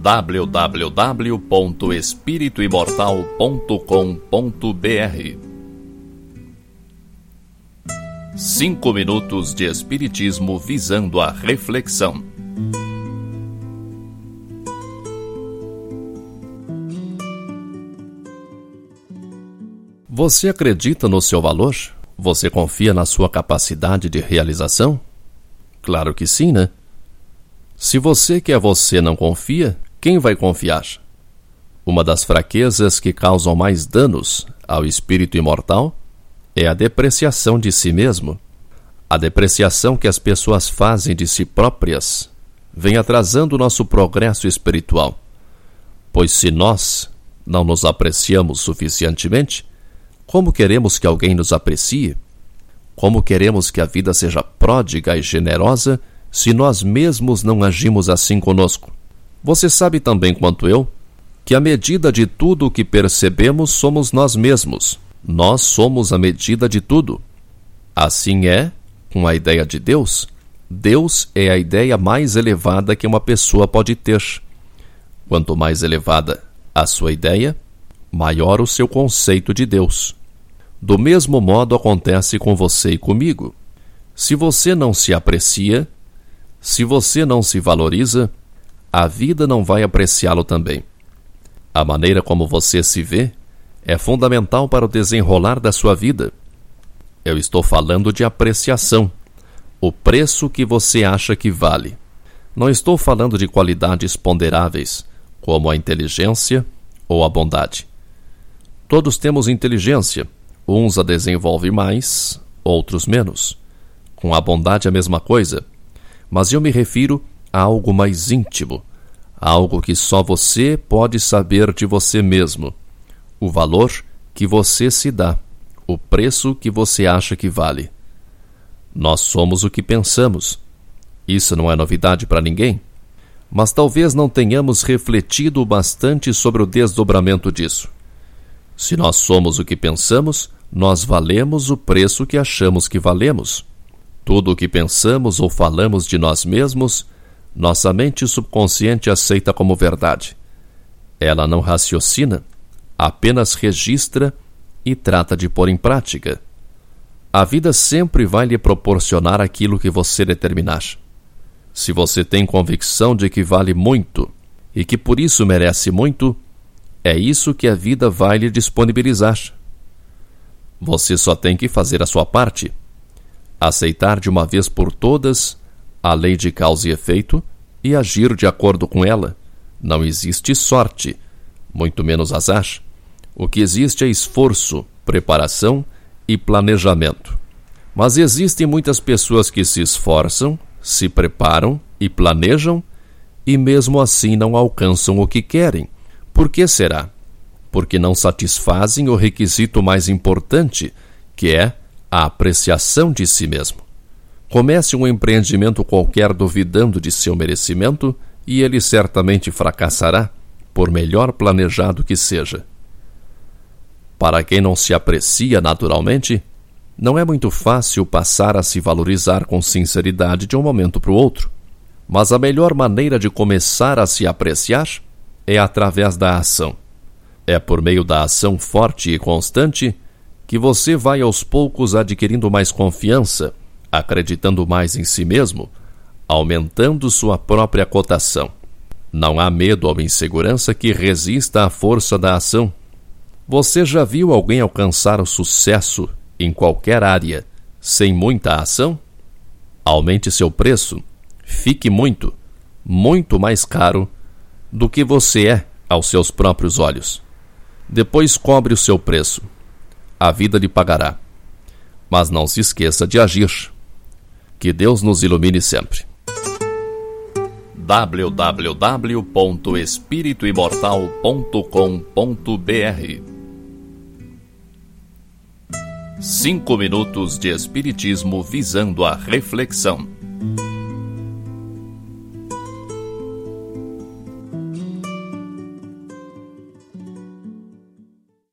www.espirituimortal.com.br Cinco minutos de Espiritismo visando a reflexão. Você acredita no seu valor? Você confia na sua capacidade de realização? Claro que sim, né? Se você que é você não confia, quem vai confiar? Uma das fraquezas que causam mais danos ao espírito imortal é a depreciação de si mesmo. A depreciação que as pessoas fazem de si próprias vem atrasando nosso progresso espiritual. Pois se nós não nos apreciamos suficientemente, como queremos que alguém nos aprecie? Como queremos que a vida seja pródiga e generosa se nós mesmos não agimos assim conosco? Você sabe também quanto eu que a medida de tudo o que percebemos somos nós mesmos. Nós somos a medida de tudo. Assim é com a ideia de Deus. Deus é a ideia mais elevada que uma pessoa pode ter. Quanto mais elevada a sua ideia, maior o seu conceito de Deus. Do mesmo modo acontece com você e comigo. Se você não se aprecia, se você não se valoriza, a vida não vai apreciá-lo também. A maneira como você se vê é fundamental para o desenrolar da sua vida. Eu estou falando de apreciação, o preço que você acha que vale. Não estou falando de qualidades ponderáveis, como a inteligência ou a bondade. Todos temos inteligência, uns a desenvolvem mais, outros menos. Com a bondade a mesma coisa, mas eu me refiro algo mais íntimo, algo que só você pode saber de você mesmo, o valor que você se dá o preço que você acha que vale. Nós somos o que pensamos. Isso não é novidade para ninguém. Mas talvez não tenhamos refletido bastante sobre o desdobramento disso. Se nós somos o que pensamos, nós valemos o preço que achamos que valemos. Tudo o que pensamos ou falamos de nós mesmos, nossa mente subconsciente aceita como verdade. Ela não raciocina, apenas registra e trata de pôr em prática. A vida sempre vai lhe proporcionar aquilo que você determinar. Se você tem convicção de que vale muito e que por isso merece muito, é isso que a vida vai lhe disponibilizar. Você só tem que fazer a sua parte. Aceitar de uma vez por todas a lei de causa e efeito e agir de acordo com ela. Não existe sorte, muito menos azar. O que existe é esforço, preparação e planejamento. Mas existem muitas pessoas que se esforçam, se preparam e planejam e mesmo assim não alcançam o que querem. Por que será? Porque não satisfazem o requisito mais importante, que é a apreciação de si mesmo. Comece um empreendimento qualquer duvidando de seu merecimento e ele certamente fracassará, por melhor planejado que seja. Para quem não se aprecia naturalmente, não é muito fácil passar a se valorizar com sinceridade de um momento para o outro. Mas a melhor maneira de começar a se apreciar é através da ação. É por meio da ação forte e constante que você vai aos poucos adquirindo mais confiança, acreditando mais em si mesmo, aumentando sua própria cotação. Não há medo ou insegurança que resista à força da ação. Você já viu alguém alcançar o sucesso em qualquer área sem muita ação? Aumente seu preço, fique muito, muito mais caro do que você é aos seus próprios olhos. Depois cobre o seu preço. A vida lhe pagará. Mas não se esqueça de agir. Que Deus nos ilumine sempre www.espirituimortal.com.br Cinco minutos de Espiritismo visando a reflexão.